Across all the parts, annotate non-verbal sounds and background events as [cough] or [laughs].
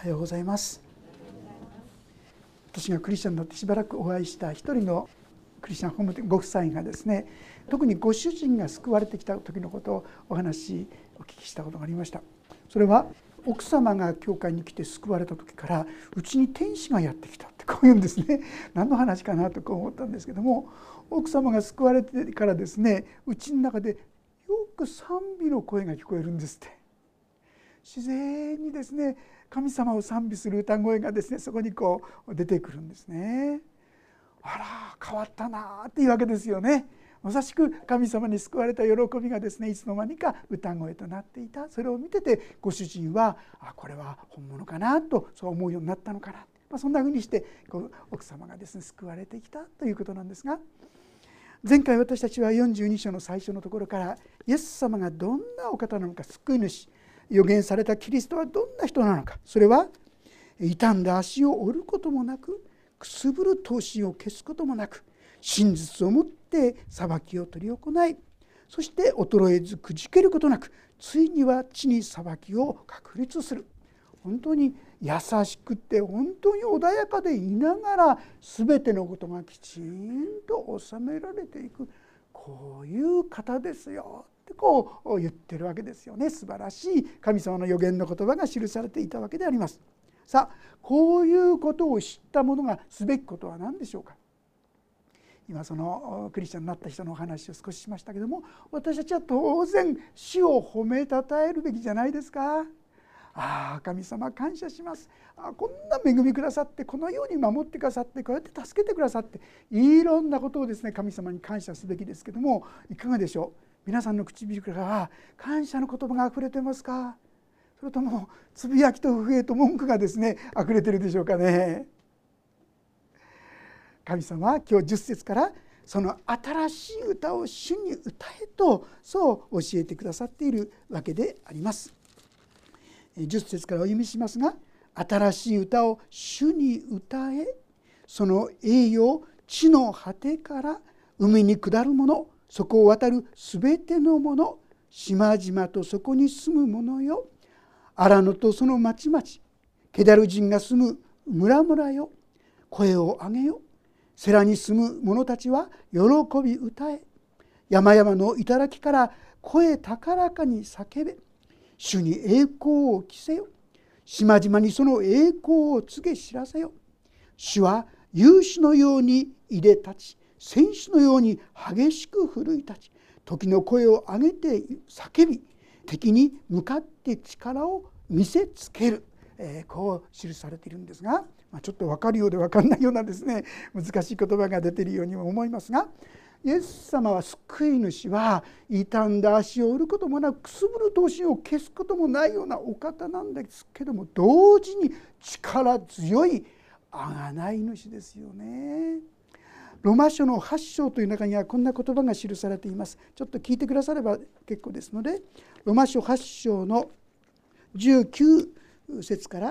はようございます。私がクリスチャンになってしばらくお会いした一人のクリスチャンホームご夫妻がですね特にご主人が救われてきた時のことをお話お聞きしたことがありました。それは奥様が教会に来て救われた時からうちに天使がやってきたってこういうんですね。[laughs] 何の話かなとこう思ったんですけども奥様が救われてからですねうちの中でよく賛美の声が聞こえるんですって。自然にですね神様を賛美する歌声がですねそこにこう出てくるんですね。あら変わったなっていうわけですよね。まさしく神様に救われた喜びがですねいつの間にか歌声となっていたそれを見ててご主人はあこれは本物かなとそう思うようになったのかな、まあ、そんなふうにしてこう奥様がですね救われてきたということなんですが前回私たちは42章の最初のところからイエス様がどんなお方なのか救い主予言されたキリストはどんな人なのか。それは傷んだ足を折ることもなくくすぶる闘志を消すこともなく真実をもって裁きを執り行いそして衰えずくじけることなくついには地に裁きを確立する。本当に優しくて本当に穏やかでいながら全てのことがきちんと収められていく。こういう方ですよってこう言ってるわけですよね素晴らしい神様の予言の言葉が記されていたわけであります。さあこういうことを知った者がすべきことは何でしょうか今そのクリスチャンになった人のお話を少ししましたけども私たちは当然死を褒めたたえるべきじゃないですか。ああ神様感謝します。あこんな恵みくださってこのように守ってくださってこうやって助けてくださっていろんなことをですね神様に感謝すべきですけどもいかがでしょう?皆さんの唇からは感謝の言葉があふれてますか?それともつぶやきと不平と文句がですね溢れてるでしょうかね?神様は今日10節からその新しい歌を主に歌えとそう教えてくださっているわけであります。10節からお読みしますが新しい歌を主に歌えその栄誉地の果てから海に下る者そこを渡るすべての者島々とそこに住む者よ。荒野とその町々ケダル人が住む村々よ。声を上げよ。世羅に住む者たちは喜び歌え。山々の頂から声高らかに叫べ。主に栄光を着せよ。島々にその栄光を告げ知らせよ。主は勇士のようにいで立ち戦士のように激しく奮い立ち時の声を上げて叫び敵に向かって力を見せつける、えー、こう記されているんですが、まあ、ちょっと分かるようで分かんないようなですね。難しい言葉が出ているようにも思いますがイエス様は救い主は傷んだ足を折ることもなくくすぶる闘心を消すこともないようなお方なんですけども同時に力強い贖い主ですよね。ロマ書の8章という中にはこんな言葉が記されていますちょっと聞いてくだされば結構ですのでロマ書8章の19節から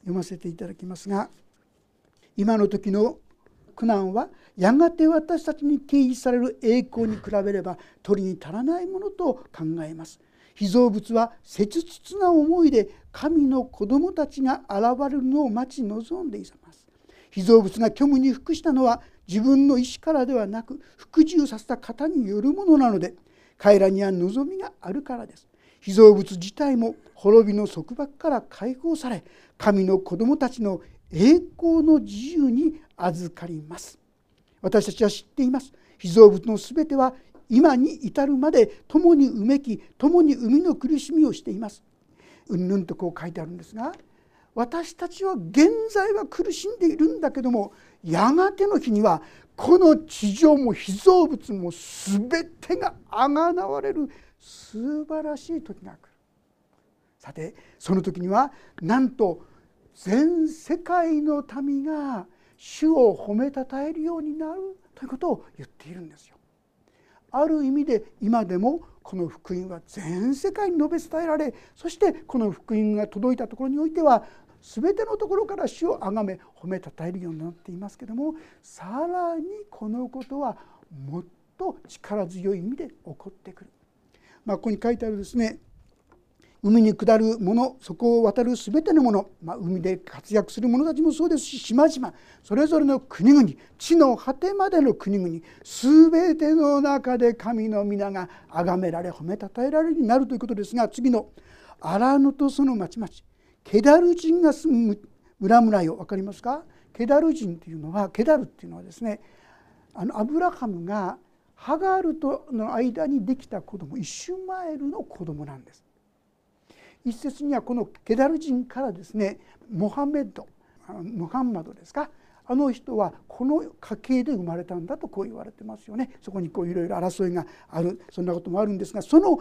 読ませていただきますが今の時の苦難はやがて私たちに提示される栄光に比べれば取りに足らないものと考えます。被造物は切実な思いで神の子供たちが現れるのを待ち望んでいます。被造物が虚無に服したのは自分の意志からではなく服従させた方によるものなので彼らには望みがあるからです。被造物自体も滅びの束縛から解放され神の子供たちの栄光の自由に預かります。私たちは知っています。被造物の全ては今に至るまで共にうめき共に生みの苦しみをしています。うんぬんとこう書いてあるんですが私たちは現在は苦しんでいるんだけどもやがての日にはこの地上も被造物も全てがあがなわれる素晴らしい時が来る。さてその時にはなんと全世界の民が主を褒めたたえるようになるということを言っているんですよ。ある意味で今でもこの福音は全世界に述べ伝えられそしてこの福音が届いたところにおいては全てのところから主を崇め褒めたたえるようになっていますけどもさらにこのことはもっと力強い意味で起こってくる。まあ、ここに書いてあるですね海に下る者そこを渡る全ての者、まあ、海で活躍する者たちもそうですし島々それぞれの国々地の果てまでの国々全ての中で神の皆が崇められ褒めたたえられるようになるということですが次の荒野とその町々ケダル人が住む村々よ分かりますか？ケダル人というのはケダルっていうのはですねあのアブラハムがハガールとの間にできた子供イシュマエルの子供なんです。一説にはこのケダル人からですねモハメドムハンマドですかあの人はこの家系で生まれたんだとこう言われてますよね。そこにこういろいろ争いがある。そんなこともあるんですがその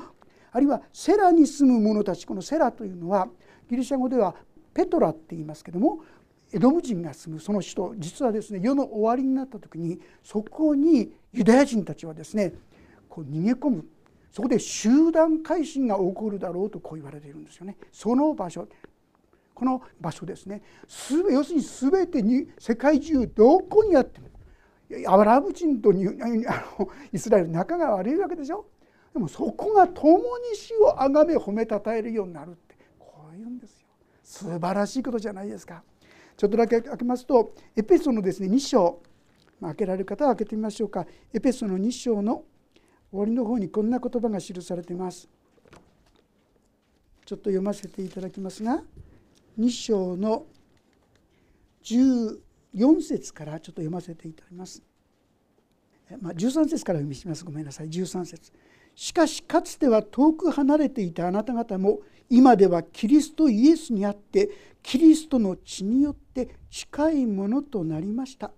あるいはセラに住む者たちこのセラというのはギリシャ語ではペトラって言いますけどもエドム人が住むその首都実はですね世の終わりになった時にそこにユダヤ人たちはですねこう逃げ込む。そこで集団改心が起こるだろうとこう言われているんですよね。その場所。この場所ですね。要するに全てに世界中どこにあってもアラブ人とあのイスラエル仲が悪いわけでしょ？でもそこが共に死を崇め褒めたたえるようになるってこう言うんですよ。素晴らしいことじゃないですか。ちょっとだけ開けますとエペソのですね2章、開けられる方は開けてみましょうか。エペソの2章の終わりの方にこんな言葉が記されています。ちょっと読ませていただきますが2章の14節からちょっと読ませていただきます。まあ、13節から読みします。ごめんなさい。13節。しかしかつては遠く離れていたあなた方も今ではキリストイエスにあってキリストの血によって近いものとなりました。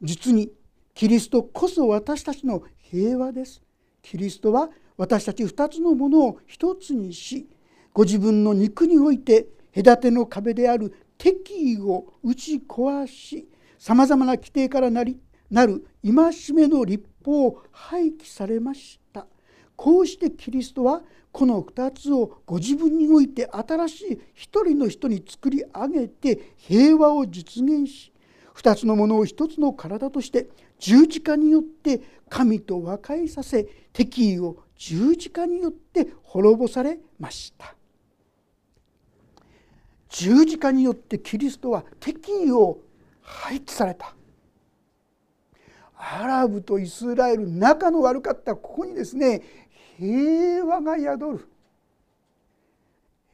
実にキリストこそ私たちの平和です。キリストは私たち2つのものを1つにしご自分の肉において隔ての壁である敵意を打ち壊しさまざまな規定からなりなる戒めの立法を廃棄されました。こうしてキリストはこの2つをご自分において新しい一人の人に作り上げて平和を実現し2つのものを1つの体として十字架によって神と和解させ敵意を十字架によって滅ぼされました。十字架によってキリストは敵意を廃棄された。アラブとイスラエル仲の悪かったここにですね平和が宿る。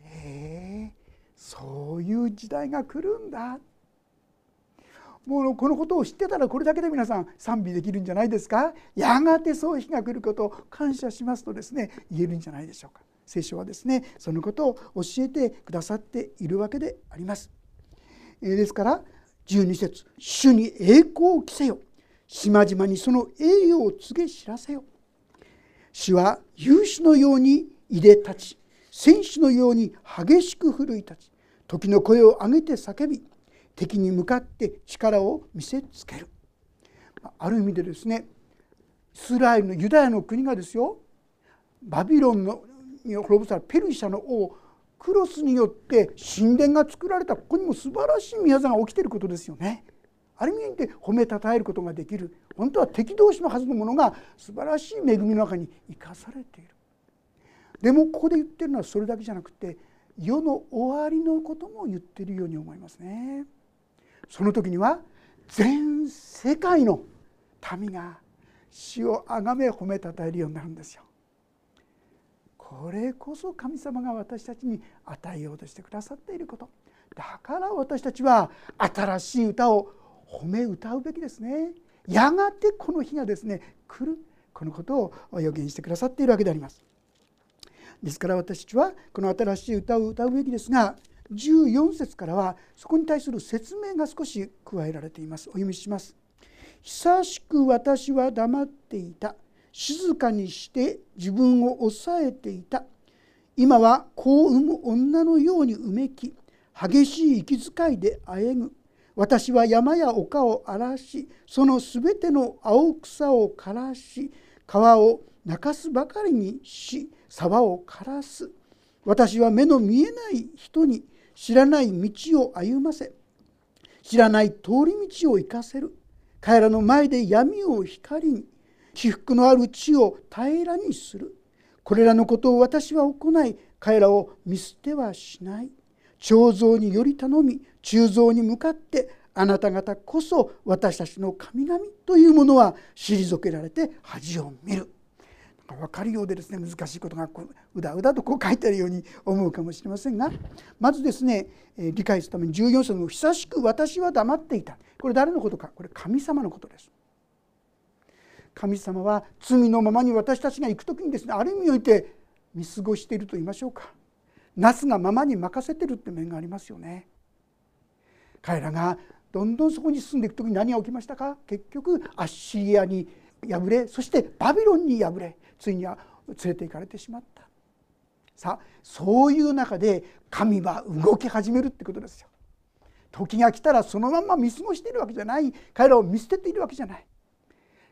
えー、そういう時代が来るんだ。もうこのことを知ってたらこれだけで皆さん賛美できるんじゃないですか？やがてそういう日が来ることを感謝しますとですね言えるんじゃないでしょうか。聖書はですねそのことを教えてくださっているわけであります。ですから12節主に栄光を着せよ島々にその栄誉を告げ知らせよ」主は勇士のようにいで立ち戦士のように激しく奮い立ち時の声を上げて叫び敵に向かって力を見せつけるある意味でですねイスラエルのユダヤの国がですよバビロンのに滅ぼされペルシャの王クロスによって神殿が作られたここにも素晴らしい宮座が起きていることですよね。ある意味で褒めたたえることができる本当は敵同士のはずのものが素晴らしい恵みの中に生かされている。でもここで言ってるのはそれだけじゃなくて世の終わりのことも言ってるように思いますね。その時には全世界の民が死をあがめ褒めたたえるようになるんですよ。これこそ神様が私たちに与えようとしてくださっていること。だから私たちは新しい歌を褒め歌うべきですね。やがてこの日がですね来る。このことを予言してくださっているわけであります。ですから私たちはこの新しい歌を歌うべきですが14節からはそこに対する説明が少し加えられています。お読みします。久しく私は黙っていた。静かにして自分を抑えていた。今は子を産む女のようにうめき激しい息遣いであえぐ私は山や丘を荒らしそのすべての青草を枯らし川を泣かすばかりにし沢を枯らす。私は目の見えない人に知らない道を歩ませ知らない通り道を行かせる。彼らの前で闇を光に起伏のある地を平らにする。これらのことを私は行い彼らを見捨てはしない。彫像により頼み鋳造に向かってあなた方こそ私たちの神々というものは退けられて恥を見る。分かるようでですね難しいことがうだうだとこう書いてあるように思うかもしれませんがまずですね理解するために14章の「久しく私は黙っていた」これ誰のことか？これ神様のことです。神様は罪のままに私たちが行く時にですねある意味において見過ごしていると言いましょうかなすがままに任せてるって面がありますよね。彼らがどんどんそこに進んでいく時に何が起きましたか？結局アッシリアに敗れそしてバビロンに敗れついには連れて行かれてしまった。さあそういう中で神は動き始めるってことですよ。時が来たらそのまま見過ごしているわけじゃない。彼らを見捨てているわけじゃない。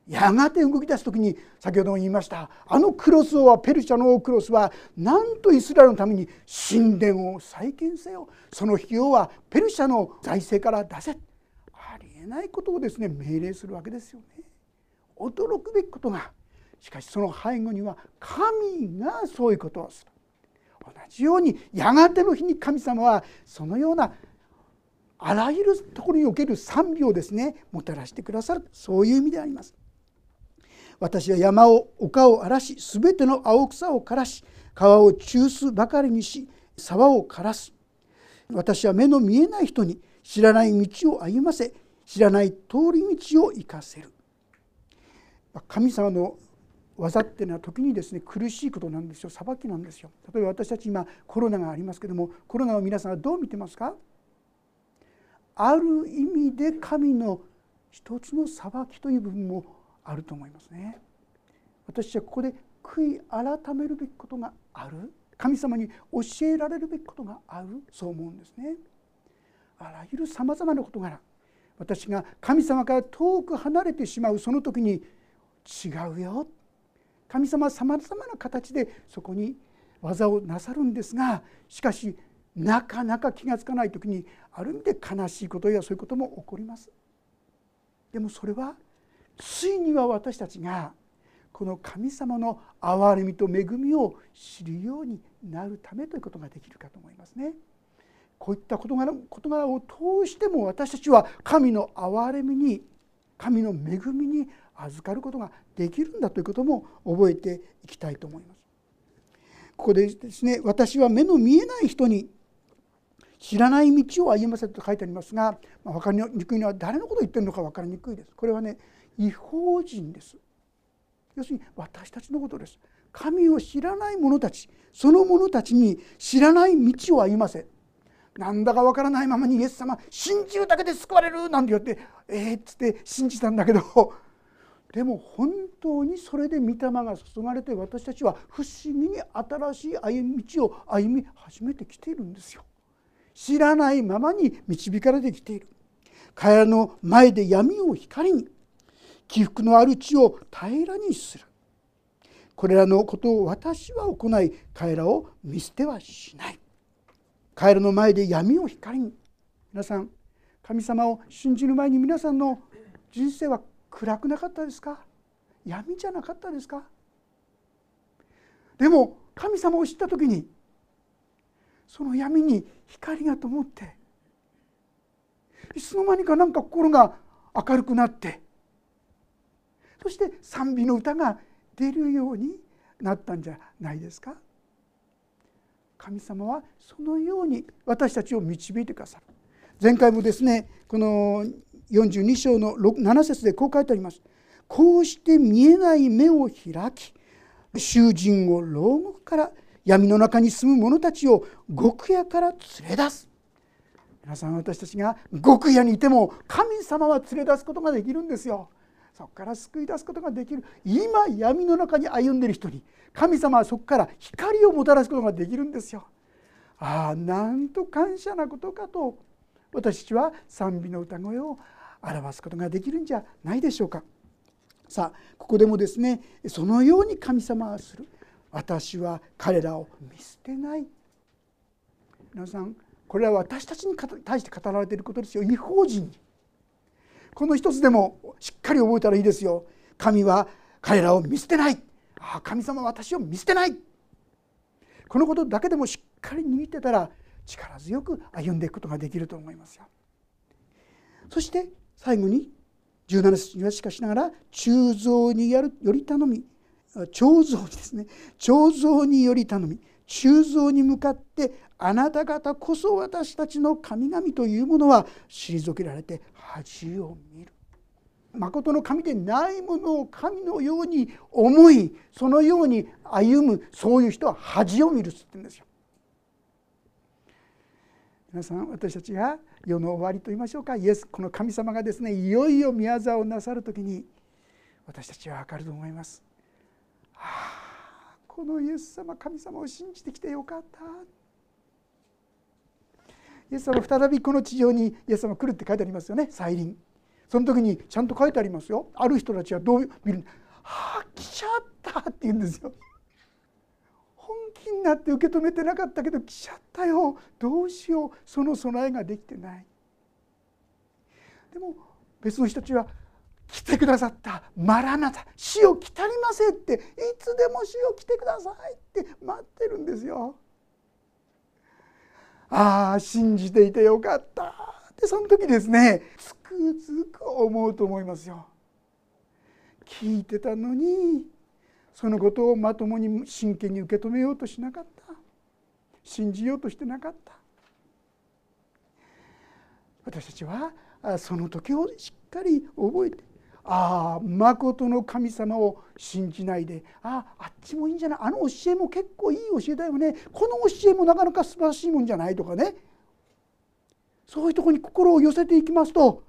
やがて動き出す時に先ほども言いましたあのクロス王はペルシャの王クロスはなんとイスラエルのために神殿を再建せよ。その費用はペルシャの財政から出せ。ありえないことをですね命令するわけですよね。驚くべきことがしかしその背後には神がそういうことをする。同じようにやがての日に神様はそのようなあらゆるところにおける賛美をですねもたらしてくださる。そういう意味であります。私は山を丘を荒らしすべての青草を枯らし川を中すばかりにし沢を枯らす。私は目の見えない人に知らない道を歩ませ知らない通り道を行かせる。神様の技っていうのは時にですね苦しいことなんですよ。裁きなんですよ。例えば私たち今コロナがありますけどもコロナを皆さんはどう見てますか？ある意味で神の一つの裁きという部分もあると思いますね。私はここで悔い改めるべきことがある。神様に教えられるべきことがある。そう思うんですね。あらゆるさまざまな事柄私が神様から遠く離れてしまうその時に違うよ神様はさまざまな形でそこに技をなさるんですがしかしなかなか気が付かない時にある意味で悲しいことやそういうことも起こります。でもそれはついには私たちがこの神様の憐れみと恵みを知るようになるためということができるかと思いますね。こういった事柄事柄を通しても私たちは神の憐れみに神の恵みに預かることができるんだということも覚えていきたいと思います。ここでですね私は目の見えない人に知らない道を歩ませと書いてありますが、まあ、分かりにくいのは誰のことを言ってるのか分かりにくいです。これはね違法人です。要するに私たちのことです。神を知らない者たちその者たちに知らない道を歩ませなんだかわからないままにイエス様信じるだけで救われるなんて言ってえー、っつって信じたんだけどでも本当にそれで御霊が注がれて私たちは不思議に新しい歩み道を歩み始めてきているんですよ。知らないままに導かれてきている。彼らの前で闇を光に起伏のある地を平らにする。これらのことを私は行い彼らを見捨てはしない。彼らの前で闇を光に皆さん神様を信じる前に皆さんの人生は暗くなかったですか？闇じゃなかったですか？でも神様を知った時にその闇に光が灯っていつの間にかなんか心が明るくなってそして賛美の歌が出るようになったんじゃないですか？神様はそのように私たちを導いてくださる。前回もですねこの42章の7節でこう書いてあります。こうして見えない目を開き囚人を牢獄から闇の中に住む者たちを極夜から連れ出す。皆さん私たちが極夜にいても神様は連れ出すことができるんですよ。そこから救い出すことができる。今闇の中に歩んでいる人に神様はそこから光をもたらすことができるんですよ。ああなんと感謝なことかと私たちは賛美の歌声を表すことができるんじゃないでしょうか。さあここでもですねそのように神様はする。私は彼らを見捨てない。皆さんこれは私たちに対して語られていることですよ。違法人に。この一つでもしっかり覚えたらいいですよ。神は彼らを見捨てない。ああ神様は私を見捨てない。このことだけでもしっかり握ってたら力強く歩んでいくことができると思いますよ。そして最後に17節にはしかしながら鋳造により頼み彫像にですね彫像により頼み鋳造に向かってあなた方こそ私たちの神々というものは退けられて恥を見る。誠の神でないものを神のように思いそのように歩むそういう人は恥を見るっつってんですよ。皆さん私たちが世の終わりと言いましょうか。イエスこの神様がですねいよいよ宮沢をなさる時に私たちは分かると思います。ああこのイエス様神様を信じてきてよかった。イエス様再びこの地上にイエス様来るって書いてありますよね。再臨。その時にちゃんと書いてありますよ。ある人たちはどう見る？はあ来ちゃったって言うんですよ。気になって受け止めてなかったけど来ちゃったよ。どうしよう。その備えができてない。でも別の人たちは来てくださった。マラナタ死を来たりませんって。いつでも死を来てくださいって。待ってるんですよ。ああ信じていてよかった。でその時ですねつくづく思うと思いますよ。聞いてたのにそのことをまともに真剣に受け止めようとしなかった。信じようとしてなかった。私たちはその時をしっかり覚えてああまことの神様を信じないであああっちもいいんじゃない？あの教えも結構いい教えだよね。この教えもなかなか素晴らしいもんじゃないとかね。そういうとこに心を寄せていきますと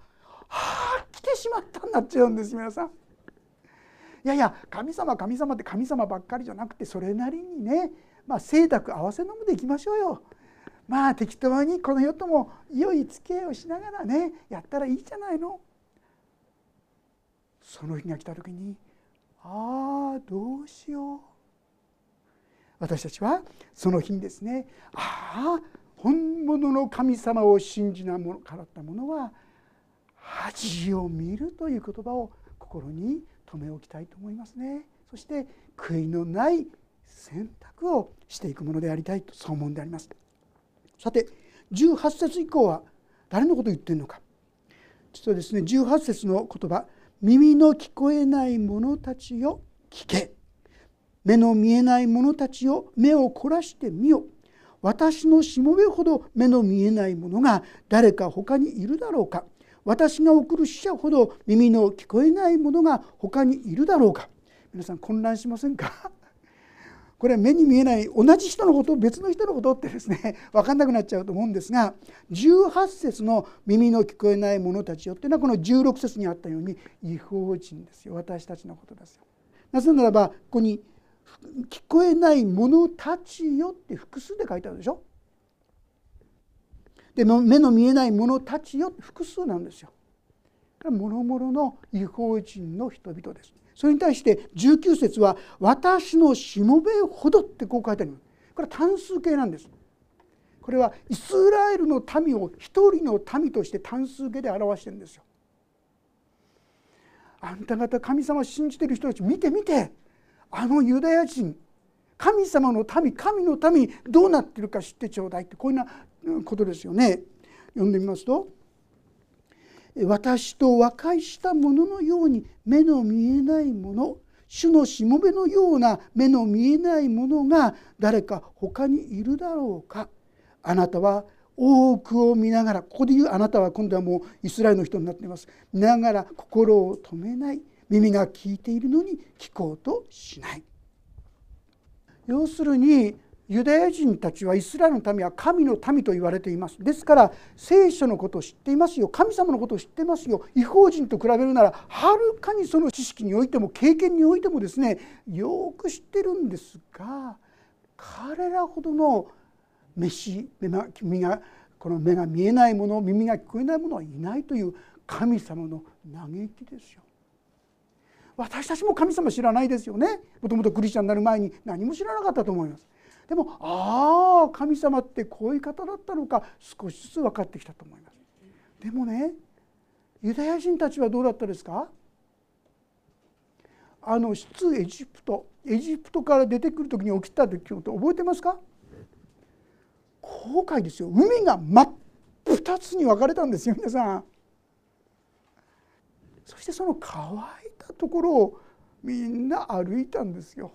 はあ来てしまったになっちゃうんです皆さん。いやいや神様神様って神様ばっかりじゃなくてそれなりにねまあ清濁合わせ飲むでいきましょうよ。まあ適当にこの世とも良い付き合いをしながらねやったらいいじゃないの。その日が来た時にああどうしよう私たちはその日にですねああ本物の神様を信じなものからった者は恥を見るという言葉を心に留め置きたいと思いますね。そして悔いのない選択をしていくものでありたいとそう思うんであります。さて18節以降は誰のことを言ってるのか。実はですね18節の言葉耳の聞こえない者たちよ聞け。目の見えない者たちよ目を凝らしてみよ。私のしもべほど目の見えない者が誰か他にいるだろうか。私が送る死者ほど耳の聞こえない者が他にいるだろうか皆さん混乱しませんか？[laughs] これは目に見えない同じ人のこと別の人のことってですね [laughs] 分かんなくなっちゃうと思うんですが18節の耳の聞こえない者たちよっていうのはこの16節にあったように違法人ですよ私たちのことですよ。なぜならばここに「聞こえない者たちよ」って複数で書いてあるでしょ？で目の見えない者たちよ複数なんですよ。もろもろの違法人の人々です。それに対して19節は「私のしもべほど」ってこう書いてありますこれは単数形なんですこれはイスラエルの民を一人の民として単数形で表してるんですよあんた方神様を信じてる人たち見て見てあのユダヤ人神様の民神の民どうなってるか知ってちょうだいってこういうようなことですよね。読んでみますと私と和解したもののように目の見えないもの主のしもべのような目の見えないものが誰か他にいるだろうか。あなたは多くを見ながらここで言うあなたは今度はもうイスラエルの人になっています。見ながら心を止めない。耳が聞いているのに聞こうとしない。要するにユダヤ人たちはイスラエルの民は神の民と言われていますですから聖書のことを知っていますよ神様のことを知っていますよ違法人と比べるならはるかにその知識においても経験においてもですねよく知ってるんですが彼らほどの飯目がこの目が見えないもの耳が聞こえないものはいないという神様の嘆きですよ。私たちも神様知らないですよねもともとクリスチャンになる前に何も知らなかったと思います。でもああ神様ってこういう方だったのか少しずつ分かってきたと思います。でもねユダヤ人たちはどうだったですか？あの出エジプトエジプトから出てくる時に起きた時のこと覚えてますか？航海ですよ海が真っ二つに分かれたんですよ皆さん。そしてその乾いたところをみんな歩いたんですよ。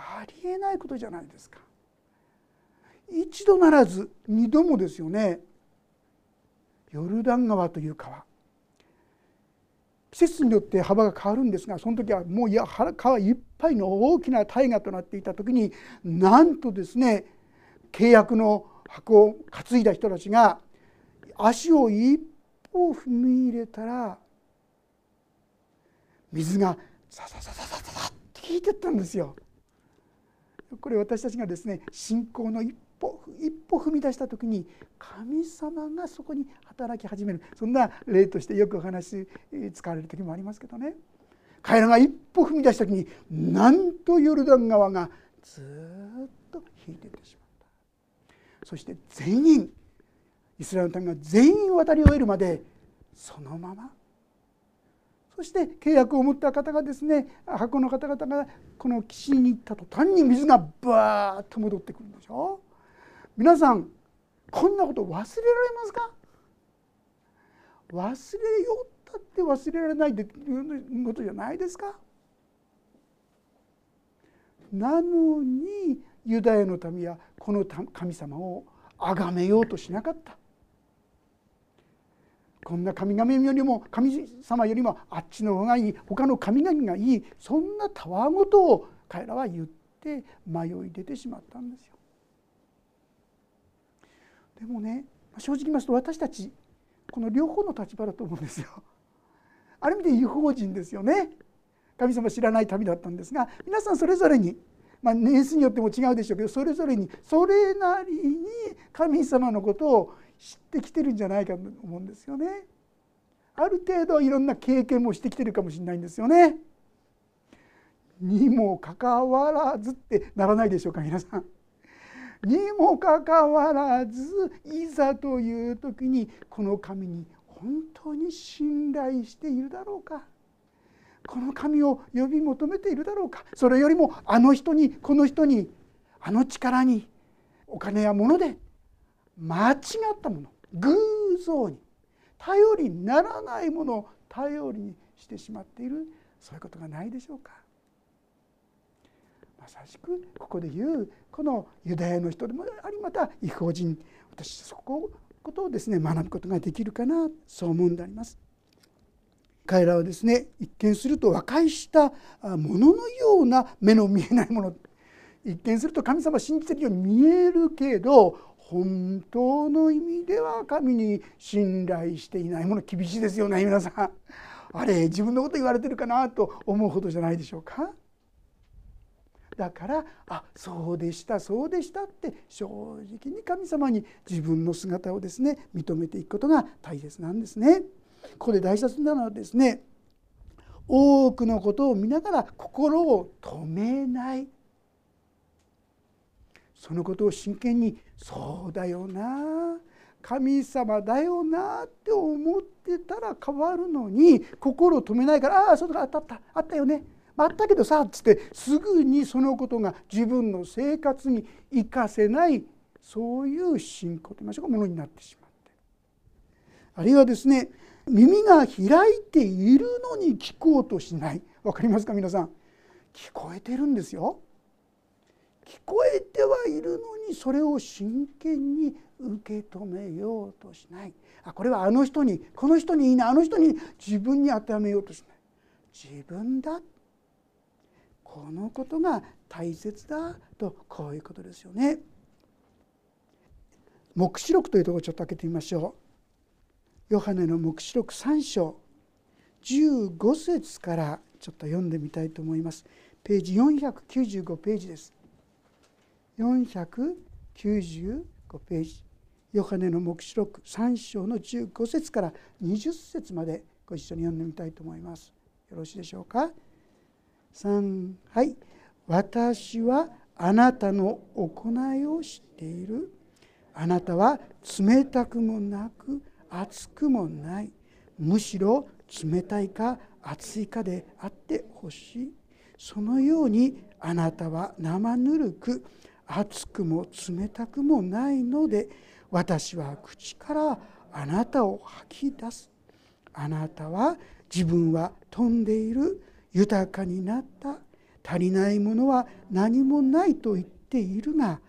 ありえないことじゃないですか。一度ならず二度もですよねヨルダン川という川季節によって幅が変わるんですがその時はもういや川いっぱいの大きな大河となっていた時になんとですね契約の箱を担いだ人たちが足を一歩踏み入れたら水がザザザザザザって引いてったんですよ。これ私たちがですね信仰の一歩一歩踏み出した時に神様がそこに働き始める。そんな例としてよくお話使われる時もありますけどね。彼らが一歩踏み出した時になんとヨルダン川がずっと引いていってしまった。そして全員イスラエルの民が全員渡り終えるまでそのままそして契約を持った方がですね箱の方々がこの岸に行った途端に水がバーッと戻ってくるんでしょ皆さんこんなこと忘れられますか？忘れようったって忘れられないっていうことじゃないですか？なのにユダヤの民はこの神様を崇めようとしなかった。こんな神々よりも神様よりもあっちの方がいい他の神々がいいそんなたわごとを彼らは言って迷い出てしまったんですよ。でもね正直言いますと私たちこの両方の立場だと思うんですよ。ある意味で違法人ですよね。神様知らない旅だったんですが皆さんそれぞれに、まあ、年数によっても違うでしょうけどそれぞれにそれなりに神様のことを知ってきてるんじゃないかと思うんですよね。ある程度いろんな経験もしてきてるかもしれないんですよね。にもかかわらずってならないでしょうか皆さん。にもかかわらずいざという時にこの神に本当に信頼しているだろうかこの神を呼び求めているだろうかそれよりもあの人にこの人にあの力にお金や物で間違ったもの偶像に頼りにならないものを頼りにしてしまっているそういうことがないでしょうかまさしくここで言うこのユダヤの人でもありまた違法人私そこことをですね学ぶことができるかなそう思うんであります。彼らはですね一見すると和解したもののような目の見えないもの一見すると神様信じてるように見えるけど本当の意味では神に信頼していないもの厳しいですよね皆さん。あれ自分のこと言われてるかなと思うほどじゃないでしょうか。だからあそうでしたそうでしたって正直に神様に自分の姿をですね認めていくことが大切なんですね。ここで大切なのはですね多くのことを見ながら心を止めないそのことを真剣に「そうだよな神様だよな」って思ってたら変わるのに心を止めないから「ああそうだあったあったあったよね。あったけどさ」っつってすぐにそのことが自分の生活に生かせないそういう信仰といいましょうかものになってしまって。あるいはですね耳が開いているのに聞こうとしない。分かりますか皆さん。聞こえてるんですよ。聞こえてはいるのにそれを真剣に受け止めようとしないあこれはあの人にこの人にいいなあの人に自分に当てはめようとしない自分だこのことが大切だとこういうことですよね。黙示録というところちょっと開けてみましょう。ヨハネの黙示録3章15節からちょっと読んでみたいと思います。ページ495ページです。495ページ。ヨハネの黙示録3章の15節から20節までご一緒に読んでみたいと思います。よろしいでしょうか？3はい。私はあなたの行いを知っている。あなたは冷たくもなく熱くもない。むしろ冷たいか熱いかであってほしい。そのようにあなたは生ぬるく熱くも冷たくもないので私は口からあなたを吐き出す。あなたは自分は飛んでいる豊かになった。足りないものは何もないと言っているが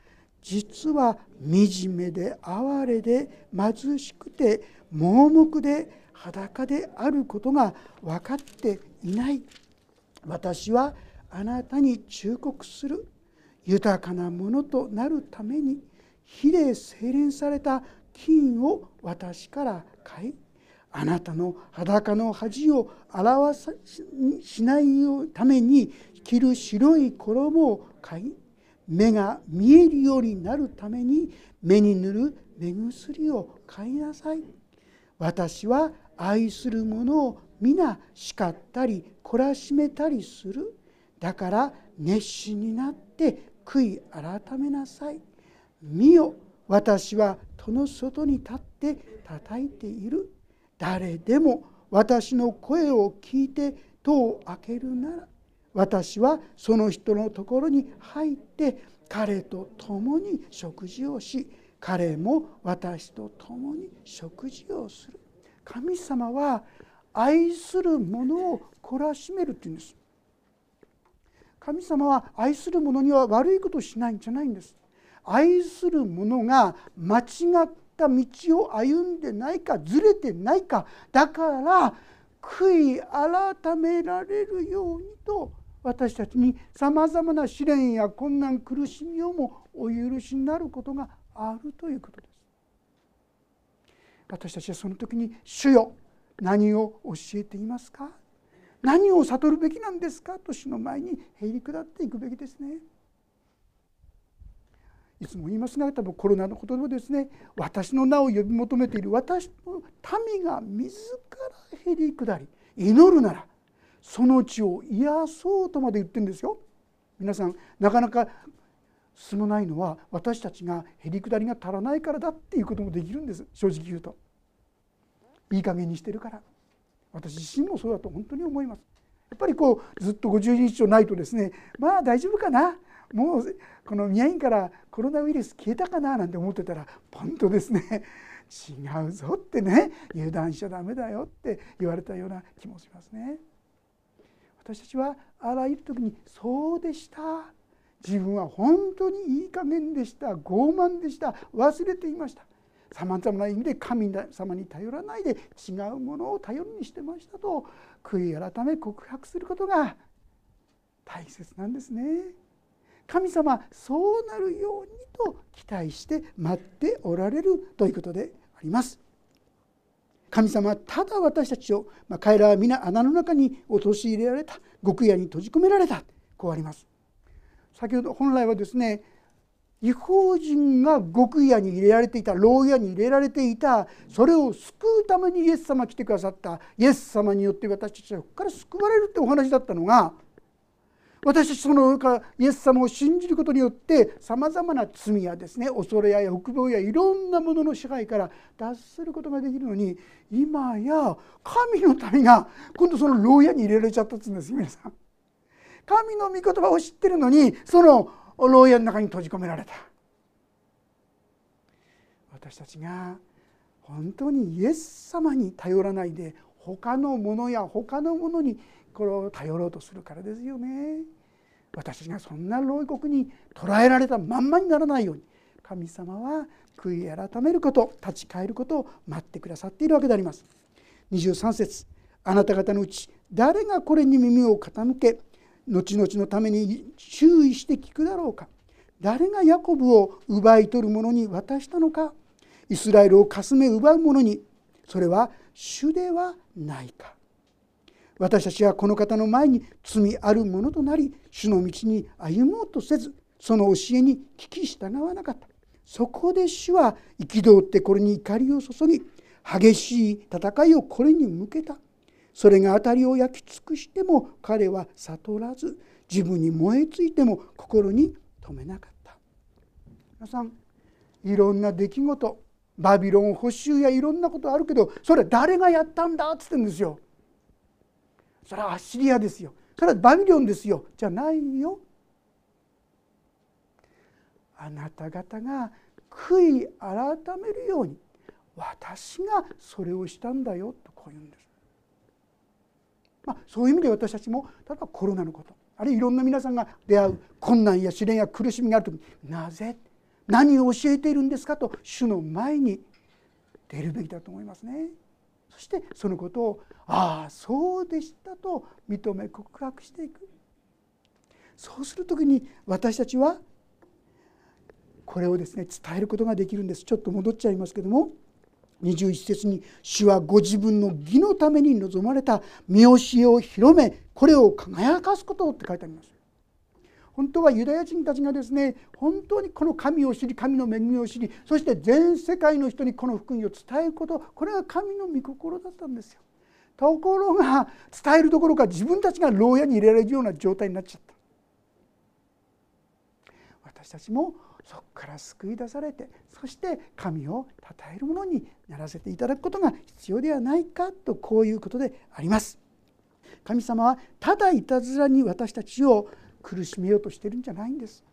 実は惨めで哀れで貧しくて盲目で裸であることが分かっていない。私はあなたに忠告する。豊かなものとなるために火で精錬された金を私から買いあなたの裸の恥を表さしないために着る白い衣を買い目が見えるようになるために目に塗る目薬を買いなさい。私は愛する者を皆叱ったり懲らしめたりする。だから熱心になって悔い改めなさい。見よ私は戸の外に立って叩いている。誰でも私の声を聞いて戸を開けるなら私はその人のところに入って彼と共に食事をし彼も私と共に食事をする。神様は愛する者を懲らしめるっていうんです。神様は愛する者には悪いことをしないんじゃないんです愛する者が間違った道を歩んでないかずれてないかだから悔い改められるようにと私たちにさまざまな試練や困難苦しみをもお許しになることがあるということです。私たちはその時に「主よ何を教えていますか？何を悟るべきなんですか?」と主の前にへり下っていくべきですね。いつも言いますが多分コロナのことでもですね私の名を呼び求めている私の民が自らへり下り祈るならその地を癒そうとまで言ってるんですよ。皆さんなかなか進まないのは私たちがへりくだりが足らないからだっていうこともできるんです正直言うと。いい加減にしてるから私自身もそうだと本当に思います。やっぱりこうずっと50日以上ないとですねまあ大丈夫かな。もうこの宮城からコロナウイルス消えたかななんて思ってたらポンとですね違うぞってね油断しちゃダメだよって言われたような気もしますね。私たちはあらゆる時にそうでした。自分は本当にいい加減でした。傲慢でした。忘れていました。さまざまな意味で神様に頼らないで違うものを頼りにしてましたと悔い改め告白することが大切なんですね。神様そうなるようにと期待して待っておられるということであります。神様はただ私たちを、まあ、彼らは皆穴の中に陥れられた極夜に閉じ込められたこうあります。先ほど本来はですね違法人が極夜に入れられていた牢屋に入れられていたそれを救うためにイエス様来てくださったイエス様によって私たちはここから救われるってお話だったのが私たちそのからイエス様を信じることによってさまざまな罪やですね恐れや欲望やいろんなものの支配から脱することができるのに今や神の民が今度その牢屋に入れられちゃったっつうんです皆さん。神の御言葉を知ってるのにその牢屋の中に閉じ込められた。私たちが本当にイエス様に頼らないで他のものや他のものにこれを頼ろうとするからですよね。私たちがそんな牢獄に捕らえられたまんまにならないように神様は悔い改めること立ち返ることを待ってくださっているわけであります。23節あなた方のうち誰がこれに耳を傾け後々のために注意して聞くだろうか。誰がヤコブを奪い取る者に渡したのか。イスラエルをかすめ奪う者に。それは主ではないか。私たちはこの方の前に罪あるものとなり主の道に歩もうとせずその教えに聞き従わなかった。そこで主は憤ってこれに怒りを注ぎ激しい戦いをこれに向けた。それが当たりを焼き尽くしても彼は悟らず自分に燃えついても心に留めなかった。皆さんいろんな出来事バビロン捕囚やいろんなことあるけどそれ誰がやったんだっつってんですよ。それはアッシリアですよ。それはバビロンですよ。じゃないよ。あなた方が悔い改めるように私がそれをしたんだよとこう言うんです。まあ、そういう意味で私たちも例えばコロナのことあるいはいろんな皆さんが出会う困難や試練や苦しみがある時になぜ何を教えているんですかと主の前に出るべきだと思いますね。そしてそのことをああそうでしたと認め告白していく。そうする時に私たちはこれをですね伝えることができるんです。ちょっと戻っちゃいますけども21節に「主はご自分の義のために望まれた見教えを広めこれを輝かすこと」って書いてあります。本当はユダヤ人たちがですね本当にこの神を知り神の恵みを知りそして全世界の人にこの福音を伝えることこれが神の御心だったんですよ。ところが伝えるどころか自分たちが牢屋に入れられるような状態になっちゃった。私たちもそこから救い出されてそして神を称えるものにならせていただくことが必要ではないかとこういうことであります。神様はただいたずらに私たちを苦しめようとしてるんじゃないんです。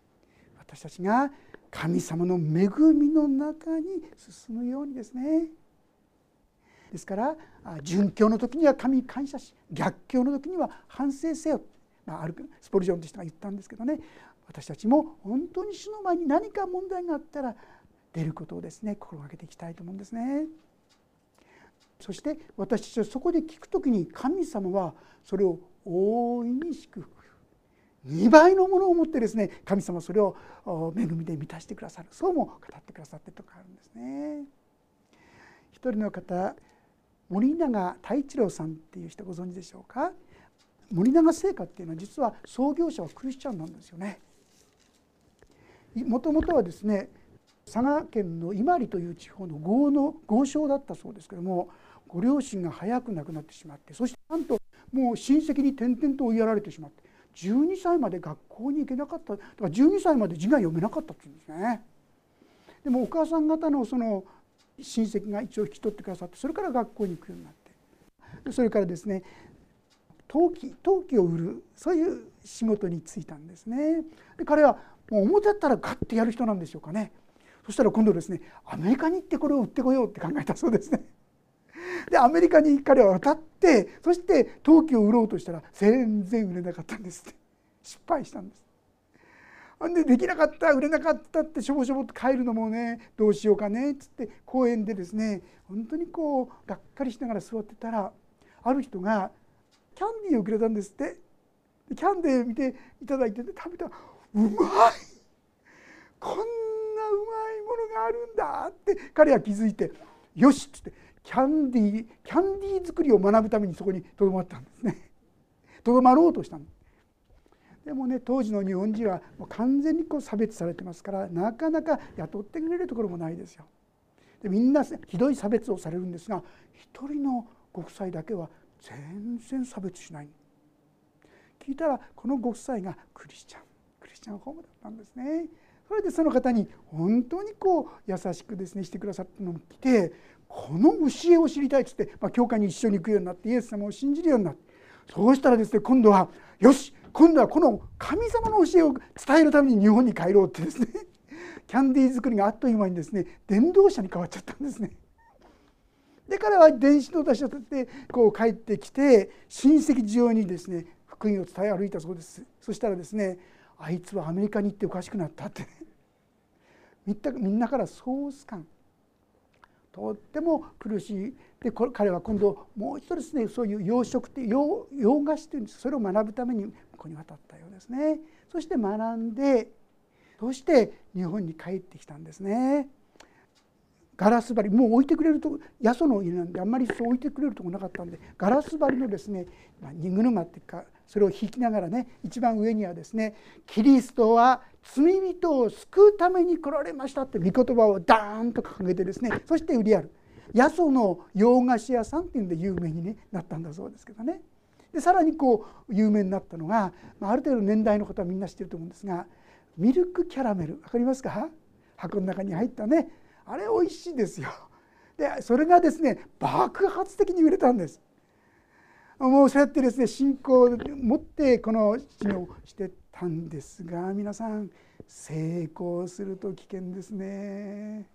私たちが神様の恵みの中に進むようにですねですから殉教の時には神に感謝し逆境の時には反省せよ、まあ、あるスポルジョンとしては言ったんですけどね私たちも本当に主の前に何か問題があったら出ることをですね心がけていきたいと思うんですね。そして私たちはそこで聞く時に神様はそれを大いに祝福2倍のものを持ってですね神様それを恵みで満たしてくださるそうも語ってくださっているとこあるんですね。一人の方森永太一郎さんっていう人ご存知でしょうか？森永製菓っていうのは実は創業者はクリスチャンなんですよね。もともとはですね佐賀県の伊万里という地方の豪の豪商だったそうですけどもご両親が早く亡くなってしまってそしてなんともう親戚に転々と追いやられてしまって12歳まで学校に行けなかっただから12歳まで字が読めなかったっていうんですね。でもお母さん方のその親戚が一応引き取ってくださってそれから学校に行くようになってそれからですね陶器陶器を売るそういう仕事に就いたんですね。で彼はもう表だったらガッてやる人なんでしょうかねそしたら今度ですねアメリカに行ってこれを売ってこようって考えたそうですね。でアメリカに彼は渡ってそして陶器を売ろうとしたら全然売れなかったんですって失敗したんです。でできなかった売れなかったってしょぼしょぼと帰るのもねどうしようかねっつって公園でですね本当にこうがっかりしながら座ってたらある人がキャンディーをくれたんですってキャンディー見ていただいて、ね、食べたらうまい。こんなうまいものがあるんだって彼は気づいてよしっつってキャンディーキャンディー作りを学ぶためにそこにとどまったんですね。とどまろうとしたの。でもね当時の日本人はもう完全にこう差別されてますからなかなか雇ってくれるところもないですよ。でみんなひどい差別をされるんですが一人のご夫妻だけは全然差別しない。聞いたらこのご夫妻がクリスチャン。リスチャンホームだったんですねそれでその方に本当にこう優しくですねしてくださったのを来てこの教えを知りたいっつって、まあ、教会に一緒に行くようになってイエス様を信じるようになってそうしたらですね今度はよし今度はこの神様の教えを伝えるために日本に帰ろうってですねキャンディー作りがあっという間にですね伝道者に変わっちゃったんですね。で彼は電子の出しをってこう帰ってきて親戚中にですね福音を伝え歩いたそうですそしたらですねあいつはアメリカに行っておかしくなったって。[laughs] みんなからソース感とっても苦しい。で彼は今度もう一度ですねそういう養殖って洋洋菓子というんです。それを学ぶためにここに渡ったようですね。そして学んでそして日本に帰ってきたんですね。ガラス張り。もう置いてくれると八十の家なんであんまりそう置いてくれるとこなかったんでガラス張りのですね荷車っていうかそれを引きながらね一番上にはですね「キリストは罪人を救うために来られました」って御言葉をダーンと掲げてですねそして売りある八十の洋菓子屋さんっていうんで有名に、なったんだそうですけどね。でさらにこう有名になったのが、まあ、ある程度年代の方はみんな知ってると思うんですがミルクキャラメル分かりますか？箱の中に入ったねあれ美味しいですよ。でそれがですね爆発的に売れたんです。もうそうやってですね信仰を持ってこの治療をしてたんですが皆さん成功すると危険ですね。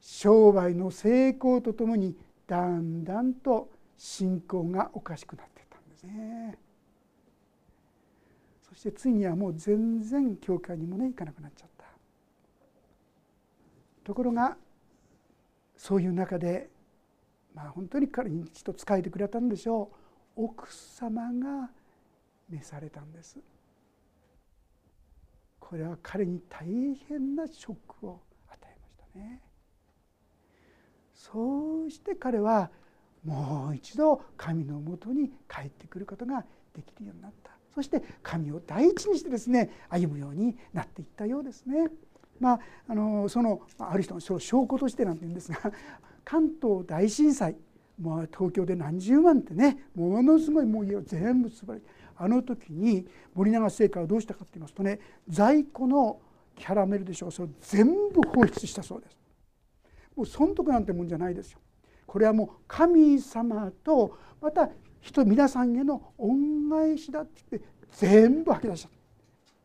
商売の成功とともにだんだんと信仰がおかしくなってたんですね。そしてついにはもう全然教会にもね行かなくなっちゃった。ところがそういう中でまあ本当に彼に一度仕えてくれたんでしょう。奥様が召されたんです。これは彼に大変なショックを与えましたね。そうして彼はもう一度神のもとに帰ってくることができるようになった。そして神を第一にしてですね歩むようになっていったようですね。まあ、あのそのある人のその証拠としてなんて言うんですが関東大震災もう東京で何十万ってねものすごいもう家を全部潰れあの時に森永製菓はどうしたかって言いますとね在庫のキャラメルでしょうそれを全部放出したそうです。もう損得なんてもんじゃないですよ。これはもう神様とまた人皆さんへの恩返しだって言って全部吐き出した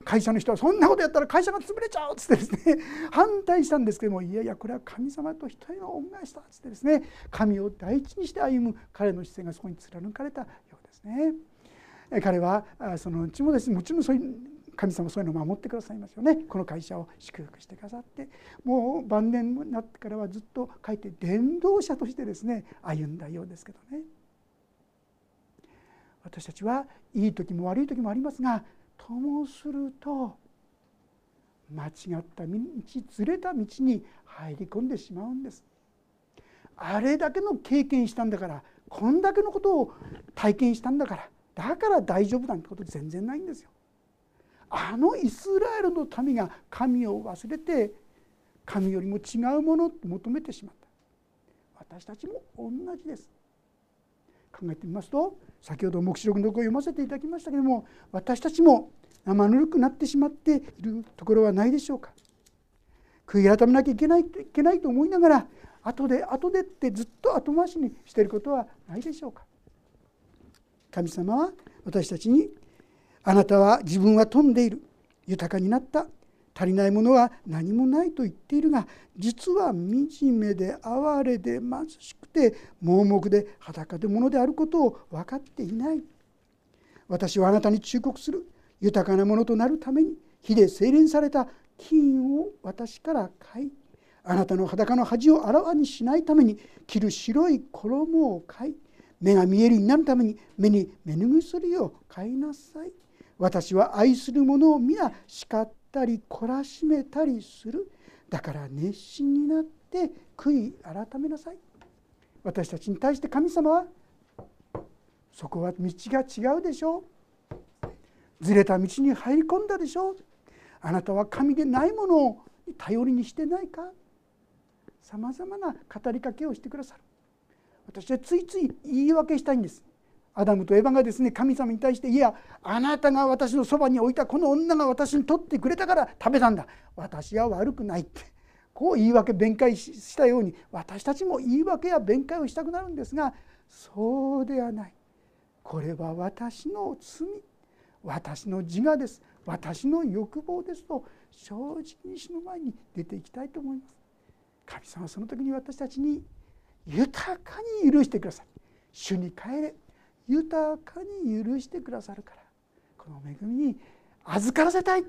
会社の人はそんなことやったら会社が潰れちゃうっつってですね [laughs] 反対したんですけどもいやいやこれは神様と人への恩返しだっつってですね神を第一にして歩む彼の姿勢がそこに貫かれたようですね。彼はそのうちもですねもちろんそういう神様そういうのを守ってくださいますよね。この会社を祝福してくださって。もう晩年になってからはずっと書いて伝道者としてですね歩んだようですけどね。私たちはいい時も悪い時もありますがともすると間違った道ずれた道に入り込んでしまうんです。あれだけの経験したんだからこんだけのことを体験したんだからだから大丈夫なんてこと全然ないんですよ。あのイスラエルの民が神を忘れて神よりも違うものを求めてしまった。私たちも同じです。考えてみますと先ほど黙示録のとこを読ませていただきましたけれども私たちも生ぬるくなってしまっているところはないでしょうか。悔い改めなきゃいけないいけないと思いながら後で後でってずっと後回しにしていることはないでしょうか。神様は私たちにあなたは自分は富んでいる豊かになった。足りないものは何もないと言っているが実は惨めで哀れで貧しくて盲目で裸で物であることを分かっていない。私はあなたに忠告する。豊かなものとなるために火で精錬された金を私から買いあなたの裸の恥をあらわにしないために着る白い衣を買い目が見えるようになるために目に目ぬぐすりを買いなさい。私は愛する者を皆叱ったり懲らしめたりする。だから熱心になって悔い改めなさい。私たちに対して神様はそこは道が違うでしょう。ずれた道に入り込んだでしょう。あなたは神でないものを頼りにしてないか。さまざまな語りかけをしてくださる。私はついつい言い訳したいんです。アダムとエヴァがですね神様に対して「いやあなたが私のそばに置いたこの女が私に取ってくれたから食べたんだ。私は悪くない」って。こう言い訳弁解したように私たちも言い訳や弁解をしたくなるんですがそうではない。これは私の罪。私の自我です。私の欲望ですと正直に死の前に出ていきたいと思います。神様はその時に私たちに豊かに許してください。主に帰れ。豊かに許してくださるから。この恵みに預からせたい。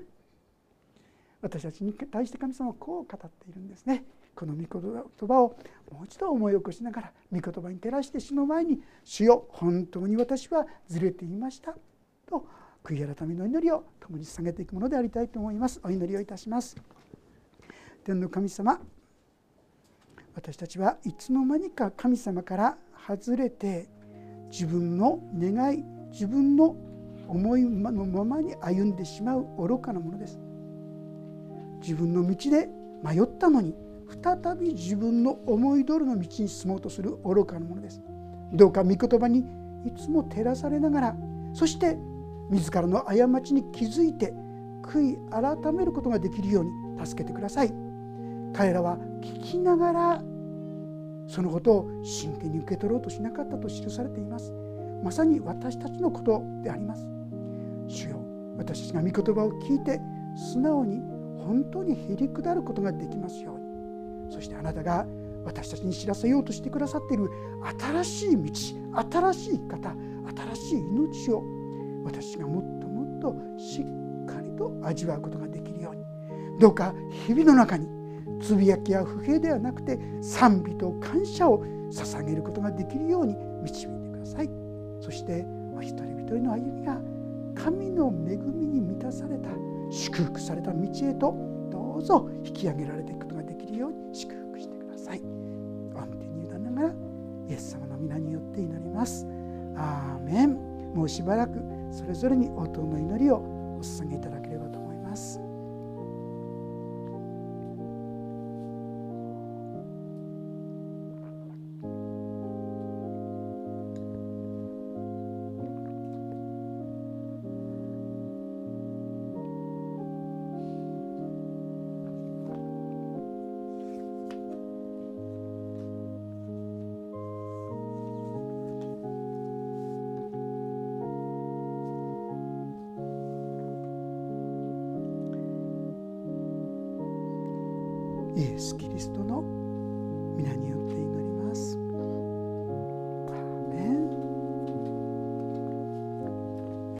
私たちに対して神様はこう語っているんですね。この御言葉をもう一度思い起こしながら御言葉に照らして死の前に「主よ本当に私はずれていました」と悔い改めの祈りを共に捧げていくものでありたいと思います。お祈りをいたします。天の神様私たちはいつの間にか神様から外れて自分の願い自分の思いのままに歩んでしまう愚かなものです。自分の道で迷ったのに再び自分の思い通りの道に進もうとする愚かなものです。どうか御言葉にいつも照らされながらそして自らの過ちに気づいて悔い改めることができるように助けてください。彼らは聞きながらそのことを真剣に受け取ろうとしなかったと記されています。まさに私たちのことであります。主よ私たちが御言葉を聞いて素直に本当にへり下ることができますように。そしてあなたが私たちに知らせようとしてくださっている新しい道新しい生き方新しい命を私がもっともっとしっかりと味わうことができるように。どうか日々の中につぶやきや不平ではなくて賛美と感謝を捧げることができるように導いてください。そしてお一人一人の歩みが神の恵みに満たされた祝福された道へとどうぞ引き上げられていくことができるように祝福してください。御手に委ねながらイエス様の皆によって祈ります。アーメン。もうしばらくそれぞれに応答の祈りをお捧げいただければと